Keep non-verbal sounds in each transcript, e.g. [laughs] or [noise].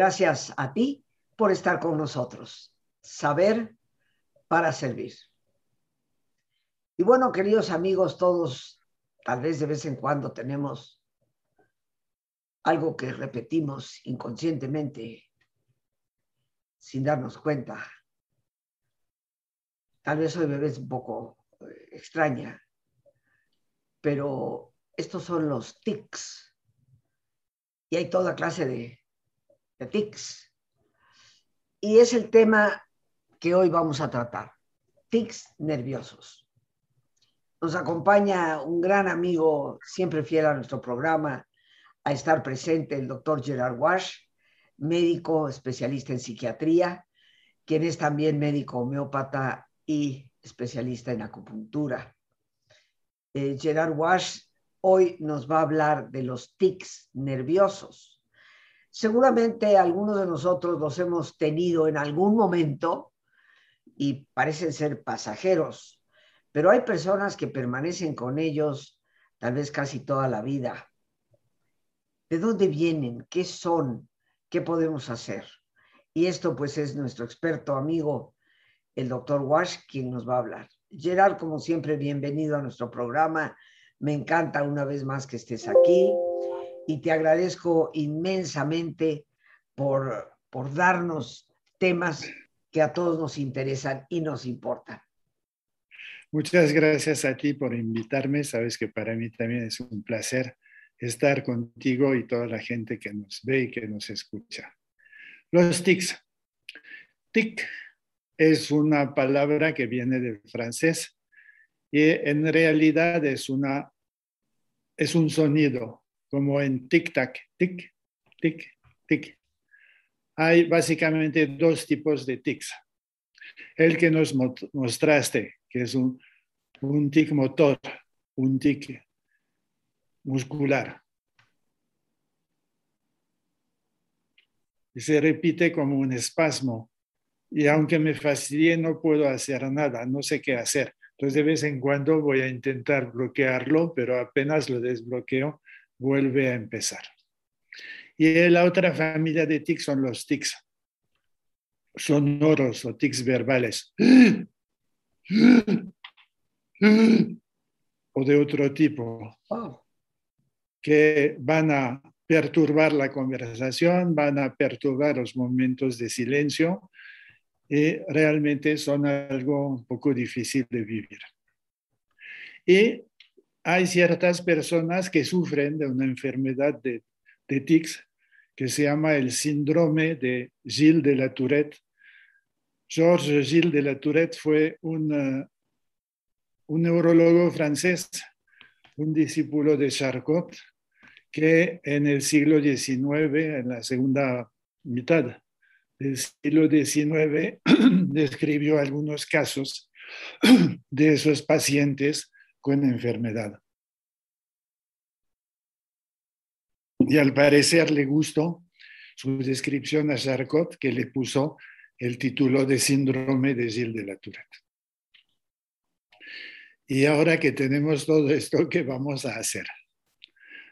Gracias a ti por estar con nosotros. Saber para servir. Y bueno, queridos amigos, todos, tal vez de vez en cuando tenemos algo que repetimos inconscientemente sin darnos cuenta. Tal vez hoy me ves un poco eh, extraña, pero estos son los tics. Y hay toda clase de, de tics. Y es el tema que hoy vamos a tratar, tics nerviosos. Nos acompaña un gran amigo, siempre fiel a nuestro programa, a estar presente, el doctor Gerard Wash, médico especialista en psiquiatría, quien es también médico homeópata y especialista en acupuntura. Eh, Gerard Wash hoy nos va a hablar de los tics nerviosos. Seguramente algunos de nosotros los hemos tenido en algún momento y parecen ser pasajeros, pero hay personas que permanecen con ellos tal vez casi toda la vida. ¿De dónde vienen? ¿Qué son? ¿Qué podemos hacer? Y esto pues es nuestro experto amigo, el doctor Wash, quien nos va a hablar. Gerard, como siempre, bienvenido a nuestro programa. Me encanta una vez más que estés aquí y te agradezco inmensamente por, por darnos temas que a todos nos interesan y nos importan. Muchas gracias a ti por invitarme. Sabes que para mí también es un placer estar contigo y toda la gente que nos ve y que nos escucha. Los tics. Tic es una palabra que viene del francés y en realidad es, una, es un sonido, como en tic-tac, tic, tic, tic. Hay básicamente dos tipos de tics. El que nos mostraste, que es un, un tic motor, un tic muscular. Y se repite como un espasmo y aunque me fastidie no puedo hacer nada, no sé qué hacer. Entonces de vez en cuando voy a intentar bloquearlo, pero apenas lo desbloqueo, vuelve a empezar. Y la otra familia de tics son los tics sonoros o tics verbales. O de otro tipo, que van a perturbar la conversación, van a perturbar los momentos de silencio y realmente son algo un poco difícil de vivir. Y hay ciertas personas que sufren de una enfermedad de, de tics que se llama el síndrome de Gilles de la Tourette. Georges Gilles de la Tourette fue un, uh, un neurólogo francés, un discípulo de Charcot, que en el siglo XIX, en la segunda mitad del siglo XIX [clears throat] describió algunos casos [clears throat] de esos pacientes con enfermedad. Y al parecer le gustó su descripción a Charcot, que le puso el título de síndrome de Gilles de la Tourette. Y ahora que tenemos todo esto, ¿qué vamos a hacer?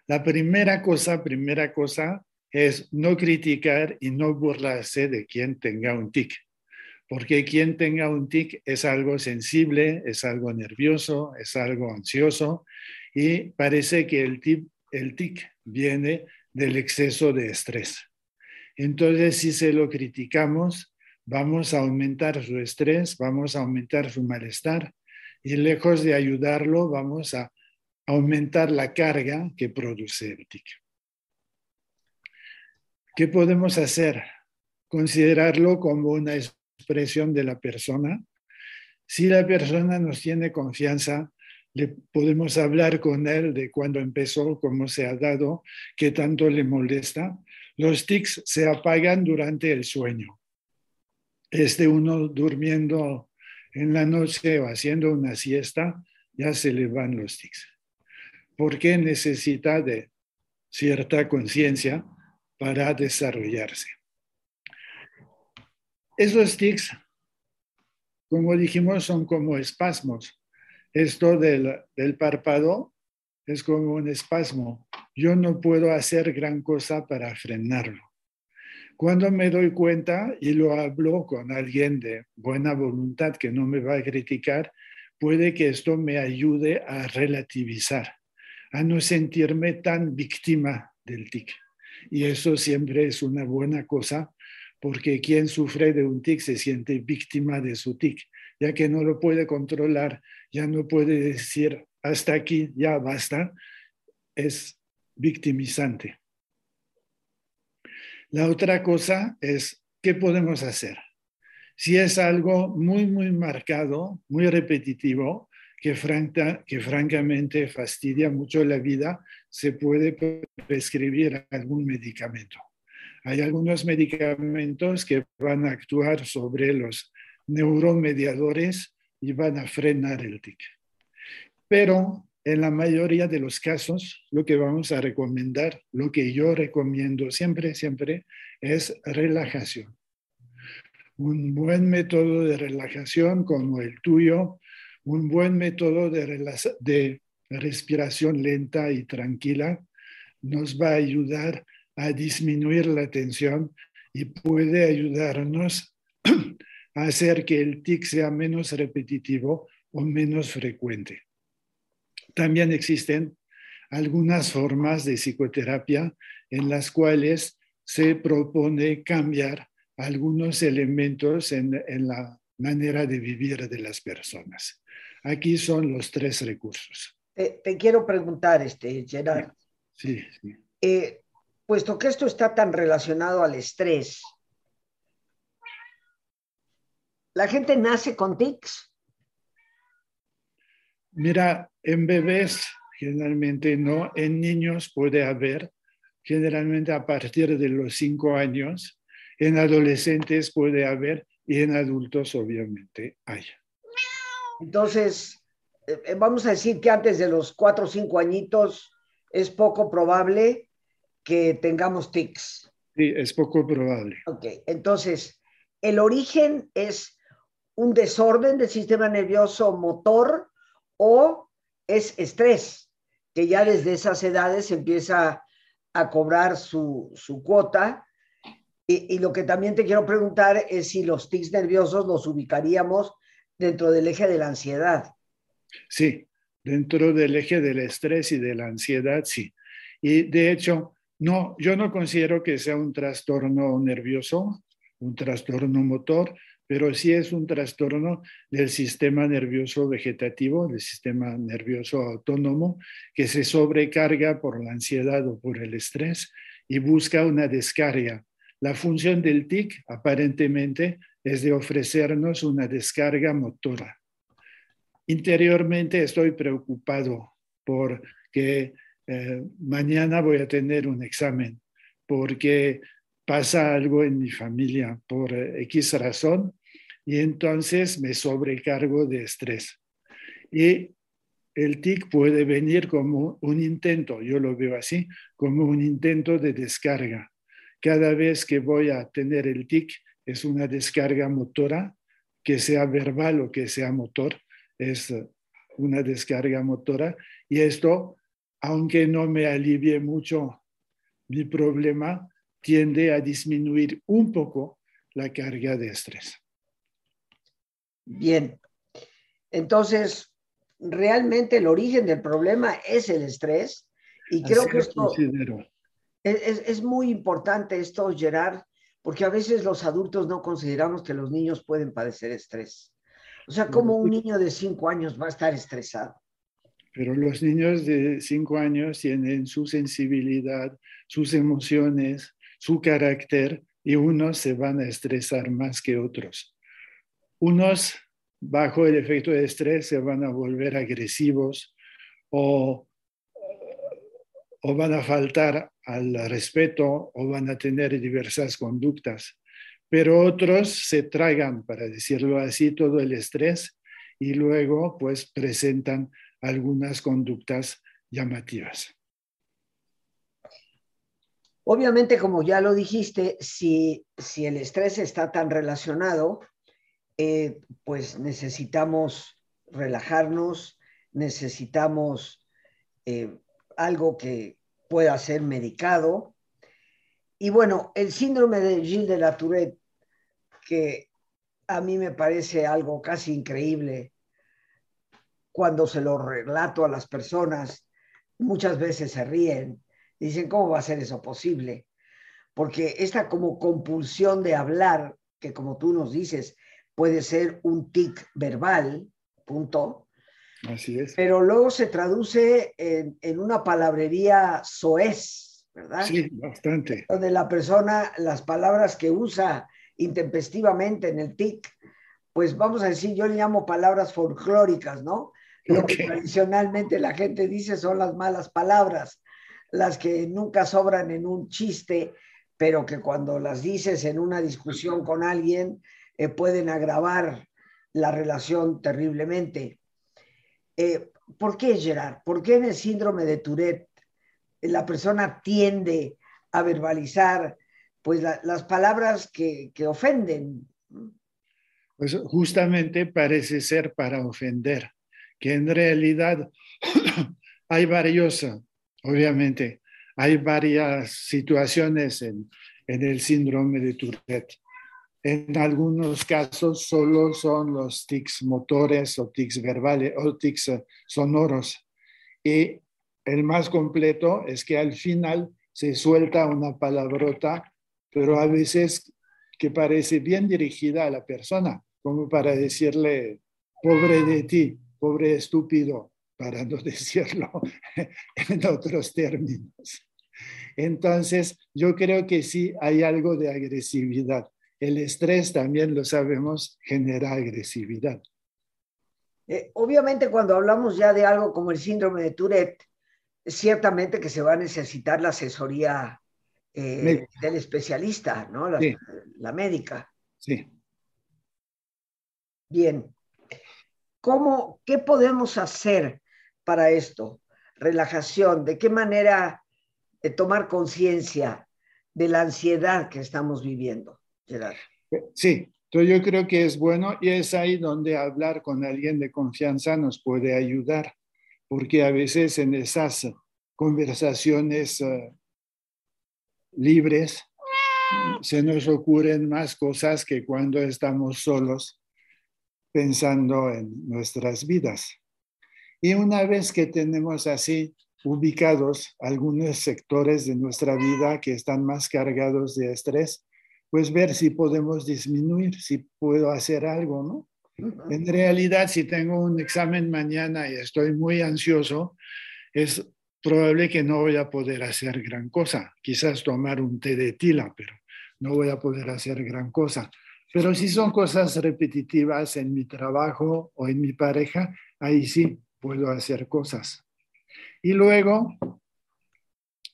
La primera cosa, primera cosa, es no criticar y no burlarse de quien tenga un tic, porque quien tenga un tic es algo sensible, es algo nervioso, es algo ansioso y parece que el, el tic viene del exceso de estrés. Entonces, si se lo criticamos, vamos a aumentar su estrés, vamos a aumentar su malestar y lejos de ayudarlo, vamos a aumentar la carga que produce el tic. ¿Qué podemos hacer? Considerarlo como una expresión de la persona. Si la persona nos tiene confianza, le podemos hablar con él de cuándo empezó, cómo se ha dado, qué tanto le molesta. Los tics se apagan durante el sueño. Este uno durmiendo en la noche o haciendo una siesta, ya se le van los tics. ¿Por qué necesita de cierta conciencia para desarrollarse. Esos tics, como dijimos, son como espasmos. Esto del, del párpado es como un espasmo. Yo no puedo hacer gran cosa para frenarlo. Cuando me doy cuenta y lo hablo con alguien de buena voluntad que no me va a criticar, puede que esto me ayude a relativizar, a no sentirme tan víctima del tic. Y eso siempre es una buena cosa, porque quien sufre de un tic se siente víctima de su tic, ya que no lo puede controlar, ya no puede decir hasta aquí, ya basta, es victimizante. La otra cosa es, ¿qué podemos hacer? Si es algo muy, muy marcado, muy repetitivo, que, que francamente fastidia mucho la vida, se puede prescribir algún medicamento. Hay algunos medicamentos que van a actuar sobre los neuromediadores y van a frenar el tic. Pero en la mayoría de los casos, lo que vamos a recomendar, lo que yo recomiendo siempre, siempre, es relajación. Un buen método de relajación como el tuyo, un buen método de, respiración lenta y tranquila, nos va a ayudar a disminuir la tensión y puede ayudarnos [clears throat] a hacer que el tic sea menos repetitivo o menos frecuente. También existen algunas formas de psicoterapia en las cuales se propone cambiar algunos elementos en, la manera de vivir de las personas. Aquí son los tres recursos. Te, quiero preguntar, este, Gerard. Sí, sí. Eh, puesto que esto está tan relacionado al estrés, ¿la gente nace con tics? Mira, en bebés generalmente no, en niños puede haber, generalmente a partir de los cinco años, en adolescentes puede haber y en adultos obviamente hay. Entonces, eh, eh, vamos a decir que antes de los cuatro o cinco añitos es poco probable que tengamos tics. Sí, es poco probable. Ok, entonces, el origen es un desorden del sistema nervioso motor o es estrés, que ya desde esas edades empieza a cobrar su, cuota. Y, lo que también te quiero preguntar es si los tics nerviosos los ubicaríamos dentro del eje de la ansiedad. Sí, dentro del eje del estrés y de la ansiedad, sí. Y de hecho, no, yo no considero que sea un trastorno nervioso, un trastorno motor, pero sí es un trastorno del sistema nervioso vegetativo, del sistema nervioso autónomo, que se sobrecarga por la ansiedad o por el estrés y busca una descarga. La función del TIC aparentemente es de ofrecernos una descarga motora. Interiormente estoy preocupado porque eh, mañana voy a tener un examen, porque pasa algo en mi familia por eh, X razón y entonces me sobrecargo de estrés. Y el TIC puede venir como un intento, yo lo veo así, como un intento de descarga. Cada vez que voy a tener el TIC es una descarga motora, que sea verbal o que sea motor, es una descarga motora. Y esto, aunque no me alivie mucho mi problema, tiende a disminuir un poco la carga de estrés. Bien, entonces, realmente el origen del problema es el estrés y creo que esto es, es, muy importante esto, Gerard, porque a veces los adultos no consideramos que los niños pueden padecer estrés. O sea, como un niño de cinco años va a estar estresado? Pero los niños de cinco años tienen su sensibilidad, sus emociones, su carácter y unos se van a estresar más que otros. Unos bajo el efecto de estrés se van a volver agresivos o, o van a faltar al respeto o van a tener diversas conductas. Pero otros se tragan, para decirlo así, todo el estrés y luego pues presentan algunas conductas llamativas. Obviamente, como ya lo dijiste, si, si el estrés está tan relacionado, eh, pues necesitamos relajarnos, necesitamos eh, algo que pueda ser medicado. y bueno, el síndrome de Gilles de la Tourette, que a mí me parece algo casi increíble cuando se lo relato a las personas, muchas veces se ríen, dicen, ¿cómo va a ser eso posible? Porque esta como compulsión de hablar, que como tú nos dices, puede ser un tic verbal, punto. Así es. Pero luego se traduce en, en una palabrería soez, ¿verdad? Sí, bastante. Donde la persona, las palabras que usa intempestivamente en el TIC, pues vamos a decir, yo le llamo palabras folclóricas, ¿no? Lo que tradicionalmente la gente dice son las malas palabras, las que nunca sobran en un chiste, pero que cuando las dices en una discusión con alguien eh, pueden agravar la relación terriblemente. Eh, ¿Por qué, Gerard? ¿Por qué en el síndrome de Tourette la persona tiende a verbalizar pues las palabras que, que ofenden. Pues justamente parece ser para ofender, que en realidad [clears throat] hay varios, obviamente, hay varias situaciones en, en el síndrome de Tourette. En algunos casos solo son los tics motores o tics verbales o tics sonoros. Y el más completo es que al final se suelta una palabrota pero a veces que parece bien dirigida a la persona, como para decirle, pobre de ti, pobre estúpido, para no [laughs] decirlo en otros términos. Entonces, yo creo que sí hay algo de agresividad. El estrés también lo sabemos, genera agresividad. Eh, obviamente, cuando hablamos ya de algo como el síndrome de Tourette, ciertamente que se va a necesitar la asesoría eh, del especialista, ¿no? La, médica. Sí. Bien. ¿Cómo, qué podemos hacer para esto? Relajación, ¿de qué manera de tomar conciencia de la ansiedad que estamos viviendo, Gerard? Sí, yo creo que es bueno y es ahí donde hablar con alguien de confianza nos puede ayudar, porque a veces en esas conversaciones eh, libres, se nos ocurren más cosas que cuando estamos solos pensando en nuestras vidas. Y una vez que tenemos así ubicados algunos sectores de nuestra vida que están más cargados de estrés, pues ver si podemos disminuir, si puedo hacer algo, ¿no? En realidad, si tengo un examen mañana y estoy muy ansioso, es probable que no voy a poder hacer gran cosa. Quizás tomar un té de tila, pero no voy a poder hacer gran cosa. Pero si son cosas repetitivas en mi trabajo o en mi pareja, ahí sí puedo hacer cosas. Y luego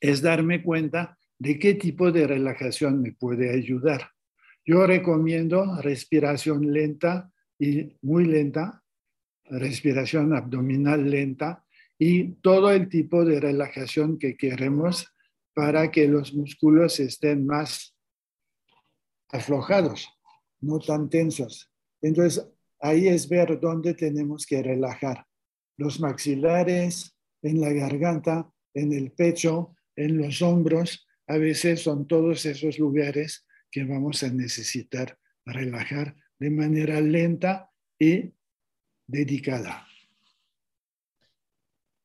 es darme cuenta de qué tipo de relajación me puede ayudar. Yo recomiendo respiración lenta y muy lenta, respiración abdominal lenta, y todo el tipo de relajación que queremos para que los músculos estén más aflojados, no tan tensos. Entonces, ahí es ver dónde tenemos que relajar. Los maxilares, en la garganta, en el pecho, en los hombros, a veces son todos esos lugares que vamos a necesitar relajar de manera lenta y dedicada.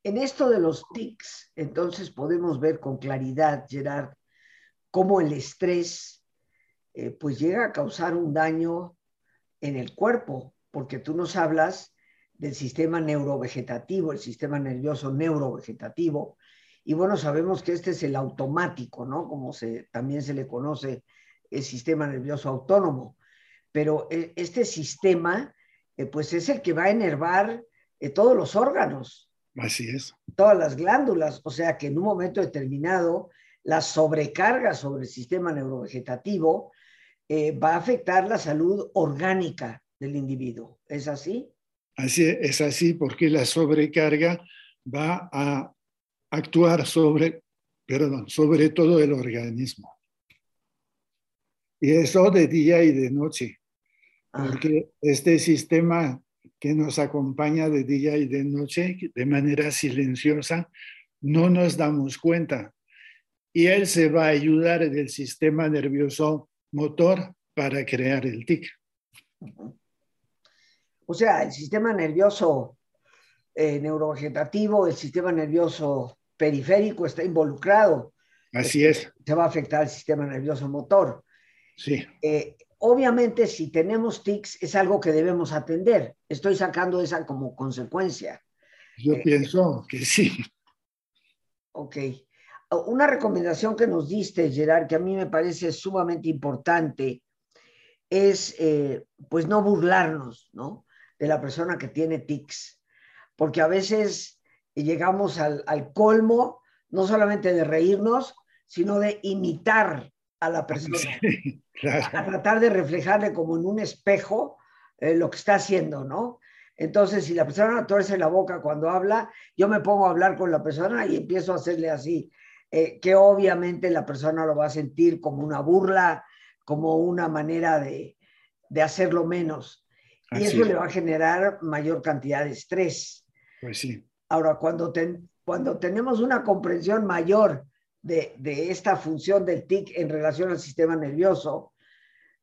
En esto de los tics, entonces podemos ver con claridad, Gerard, cómo el estrés eh, pues llega a causar un daño en el cuerpo, porque tú nos hablas del sistema neurovegetativo, el sistema nervioso neurovegetativo, y bueno, sabemos que este es el automático, ¿no? Como se, también se le conoce el sistema nervioso autónomo, pero eh, este sistema, eh, pues es el que va a enervar todos los órganos, Así es. Todas las glándulas, o sea que en un momento determinado la sobrecarga sobre el sistema neurovegetativo eh, va a afectar la salud orgánica del individuo. ¿Es así? Así es así porque la sobrecarga va a actuar sobre, perdón, sobre todo el organismo. Y eso de día y de noche, ah. porque este sistema que nos acompaña de día y de noche de manera silenciosa, no nos damos cuenta. y él se va a ayudar del sistema nervioso motor para crear el tic. O sea, el sistema nervioso eh, neurovegetativo, el sistema nervioso periférico está involucrado. Así es. Se va a afectar el sistema nervioso motor. Sí. Eh, obviamente, si tenemos tics, es algo que debemos atender. Estoy sacando esa como consecuencia. Yo eh, pienso que sí. Ok. Una recomendación que nos diste, Gerard, que a mí me parece sumamente importante, es eh, pues no burlarnos, ¿no? De la persona que tiene tics, porque a veces llegamos al, colmo, no solamente de reírnos, sino de imitar a la persona, [laughs] a tratar de reflejarle como en un espejo eh, lo que está haciendo, ¿no? Entonces, si la persona tuerce la boca cuando habla, yo me pongo a hablar con la persona y empiezo a hacerle así, eh, que obviamente la persona lo va a sentir como una burla, como una manera de, hacerlo menos. y eso le va a generar mayor cantidad de estrés. Pues sí. Ahora, cuando, cuando tenemos una comprensión mayor de, de, esta función del TIC en relación al sistema nervioso,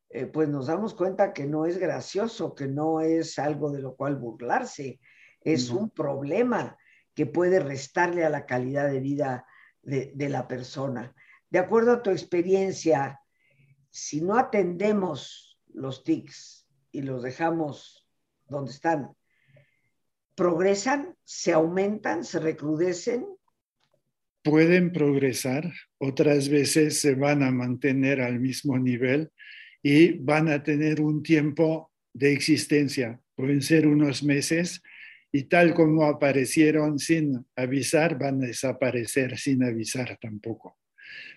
eh, pues nos damos cuenta que no es gracioso, que no es algo de lo cual burlarse, es un problema que puede restarle a la calidad de vida de, la persona. De acuerdo a tu experiencia, si no atendemos los tics y los dejamos donde están, ¿progresan, se aumentan, se recrudecen? Pueden progresar, otras veces se van a mantener al mismo nivel y van a tener un tiempo de existencia. Pueden ser unos meses y tal como aparecieron sin avisar, van a desaparecer sin avisar tampoco.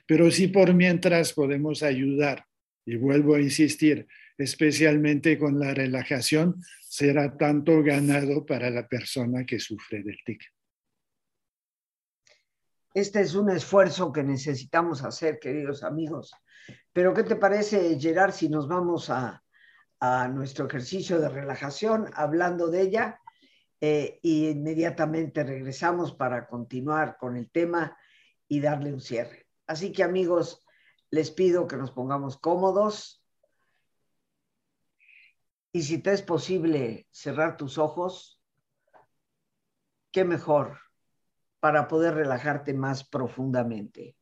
Pero si por mientras podemos ayudar, y vuelvo a insistir, especialmente con la relajación, será tanto ganado para la persona que sufre del tic. Este es un esfuerzo que necesitamos hacer, queridos amigos. Pero ¿qué te parece, Gerard, si nos vamos a, nuestro ejercicio de relajación hablando de ella e inmediatamente regresamos para continuar con el tema y darle un cierre? Así que amigos, les pido que nos pongamos cómodos y si te es posible cerrar tus ojos, qué mejor para poder relajarte más profundamente.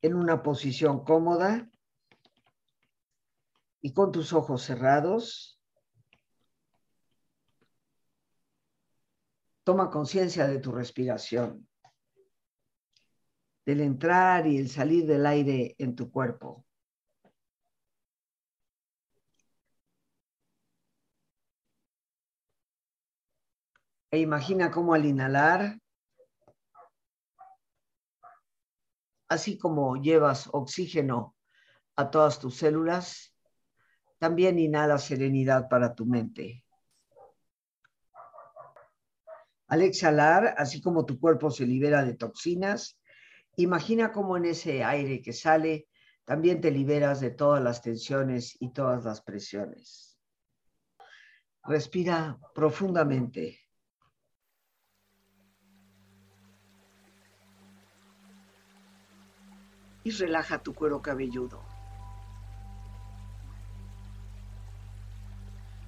En una posición cómoda y con tus ojos cerrados, toma conciencia de tu respiración, del entrar y el salir del aire en tu cuerpo. E imagina cómo al inhalar, así como llevas oxígeno a todas tus células, también inhala serenidad para tu mente. Al exhalar, así como tu cuerpo se libera de toxinas, imagina cómo en ese aire que sale también te liberas de todas las tensiones y todas las presiones. Respira profundamente. y relaja tu cuero cabelludo.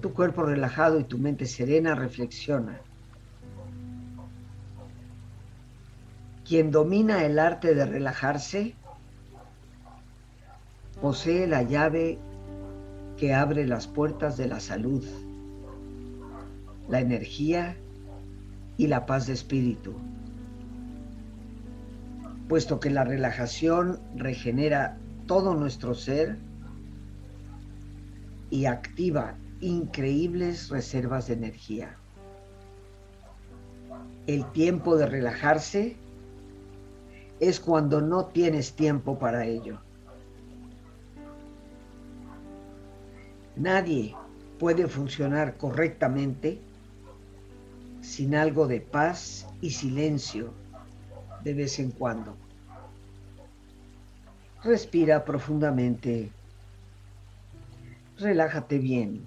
Tu cuerpo relajado y tu mente serena, reflexiona. Quien domina el arte de relajarse posee la llave que abre las puertas de la salud, la energía y la paz de espíritu, puesto que la relajación regenera todo nuestro ser y activa increíbles reservas de energía. El tiempo de relajarse es cuando no tienes tiempo para ello. Nadie puede funcionar correctamente sin algo de paz y silencio de vez en cuando. Respira profundamente. Relájate bien.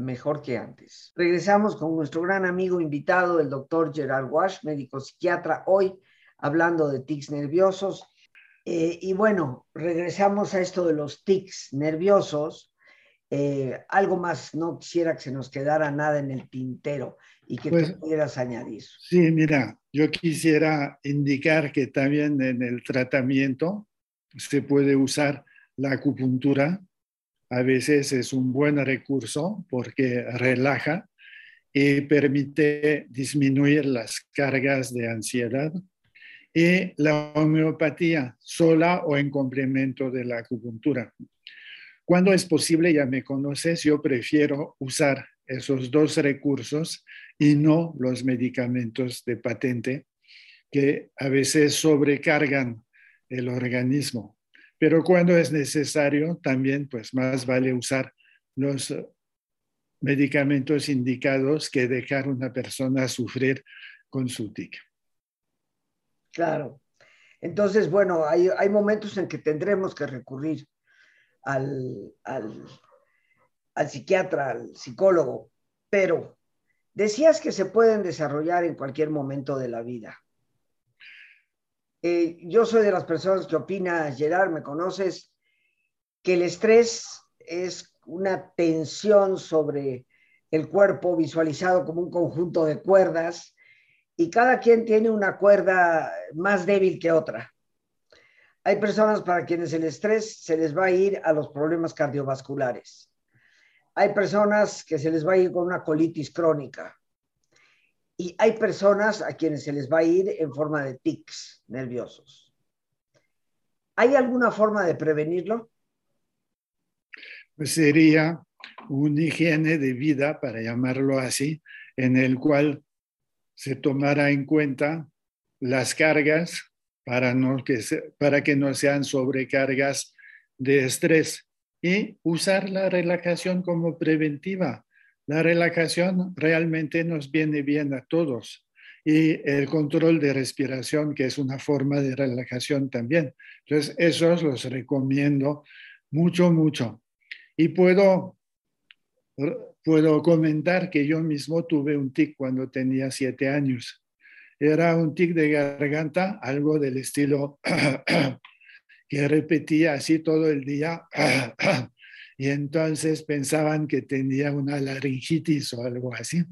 mejor que antes. Regresamos con nuestro gran amigo invitado, el doctor Gerard Wash, médico psiquiatra, hoy hablando de tics nerviosos. Eh, y bueno, regresamos a esto de los tics nerviosos. Eh, algo más, no quisiera que se nos quedara nada en el tintero y que pues, pudieras añadir. Sí, mira, yo quisiera indicar que también en el tratamiento se puede usar la acupuntura a veces es un buen recurso porque relaja y permite disminuir las cargas de ansiedad. Y la homeopatía sola o en complemento de la acupuntura. Cuando es posible, ya me conoces, yo prefiero usar esos dos recursos y no los medicamentos de patente que a veces sobrecargan el organismo. Pero cuando es necesario, también pues más vale usar los medicamentos indicados que dejar una persona sufrir con su tic. Claro. Entonces, bueno, hay, hay momentos en que tendremos que recurrir al, al, al psiquiatra, al psicólogo, pero decías que se pueden desarrollar en cualquier momento de la vida. Eh, yo soy de las personas que opina, Gerard, me conoces, que el estrés es una tensión sobre el cuerpo visualizado como un conjunto de cuerdas y cada quien tiene una cuerda más débil que otra. Hay personas para quienes el estrés se les va a ir a los problemas cardiovasculares. Hay personas que se les va a ir con una colitis crónica y hay personas a quienes se les va a ir en forma de tics nerviosos. ¿Hay alguna forma de prevenirlo? Pues sería una higiene de vida, para llamarlo así, en el cual se tomara en cuenta las cargas para, no que, para que no sean sobrecargas de estrés y usar la relajación como preventiva la relajación realmente nos viene bien a todos y el control de respiración, que es una forma de relajación también. Entonces, esos los recomiendo mucho, mucho. Y puedo, puedo comentar que yo mismo tuve un tic cuando tenía siete años. Era un tic de garganta, algo del estilo [clears throat] que repetía así todo el día [clears throat] y entonces pensaban que tenía una laringitis o algo así.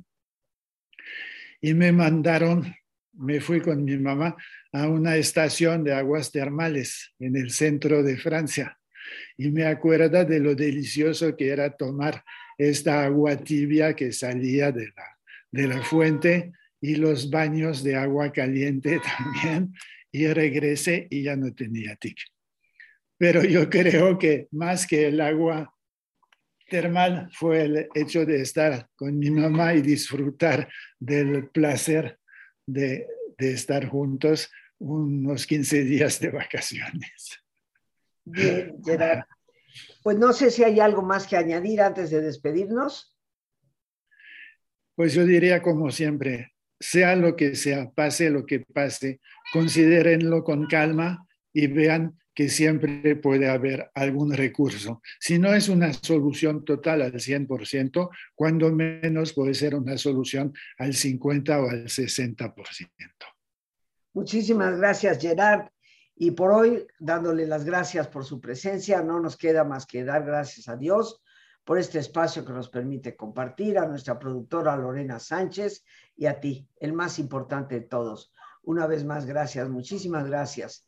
Y me mandaron, me fui con mi mamá a una estación de aguas termales en el centro de Francia. Y me acuerdo de lo delicioso que era tomar esta agua tibia que salía de la, de la fuente y los baños de agua caliente [laughs] también. Y regresé y ya no tenía tic. Pero yo creo que más que el agua termal fue el hecho de estar con mi mamá y disfrutar del placer de, estar juntos unos 15 días de vacaciones. Bien, Gerard. Pues no sé si hay algo más que añadir antes de despedirnos. Pues yo diría como siempre, sea lo que sea, pase lo que pase, considérenlo con calma y vean que siempre puede haber algún recurso. Si no es una solución total al 100%, cuando menos puede ser una solución al 50 o al 60%. Muchísimas gracias, Gerard. Y por hoy, dándole las gracias por su presencia, no nos queda más que dar gracias a Dios por este espacio que nos permite compartir, a nuestra productora Lorena Sánchez y a ti, el más importante de todos. Una vez más, gracias, muchísimas gracias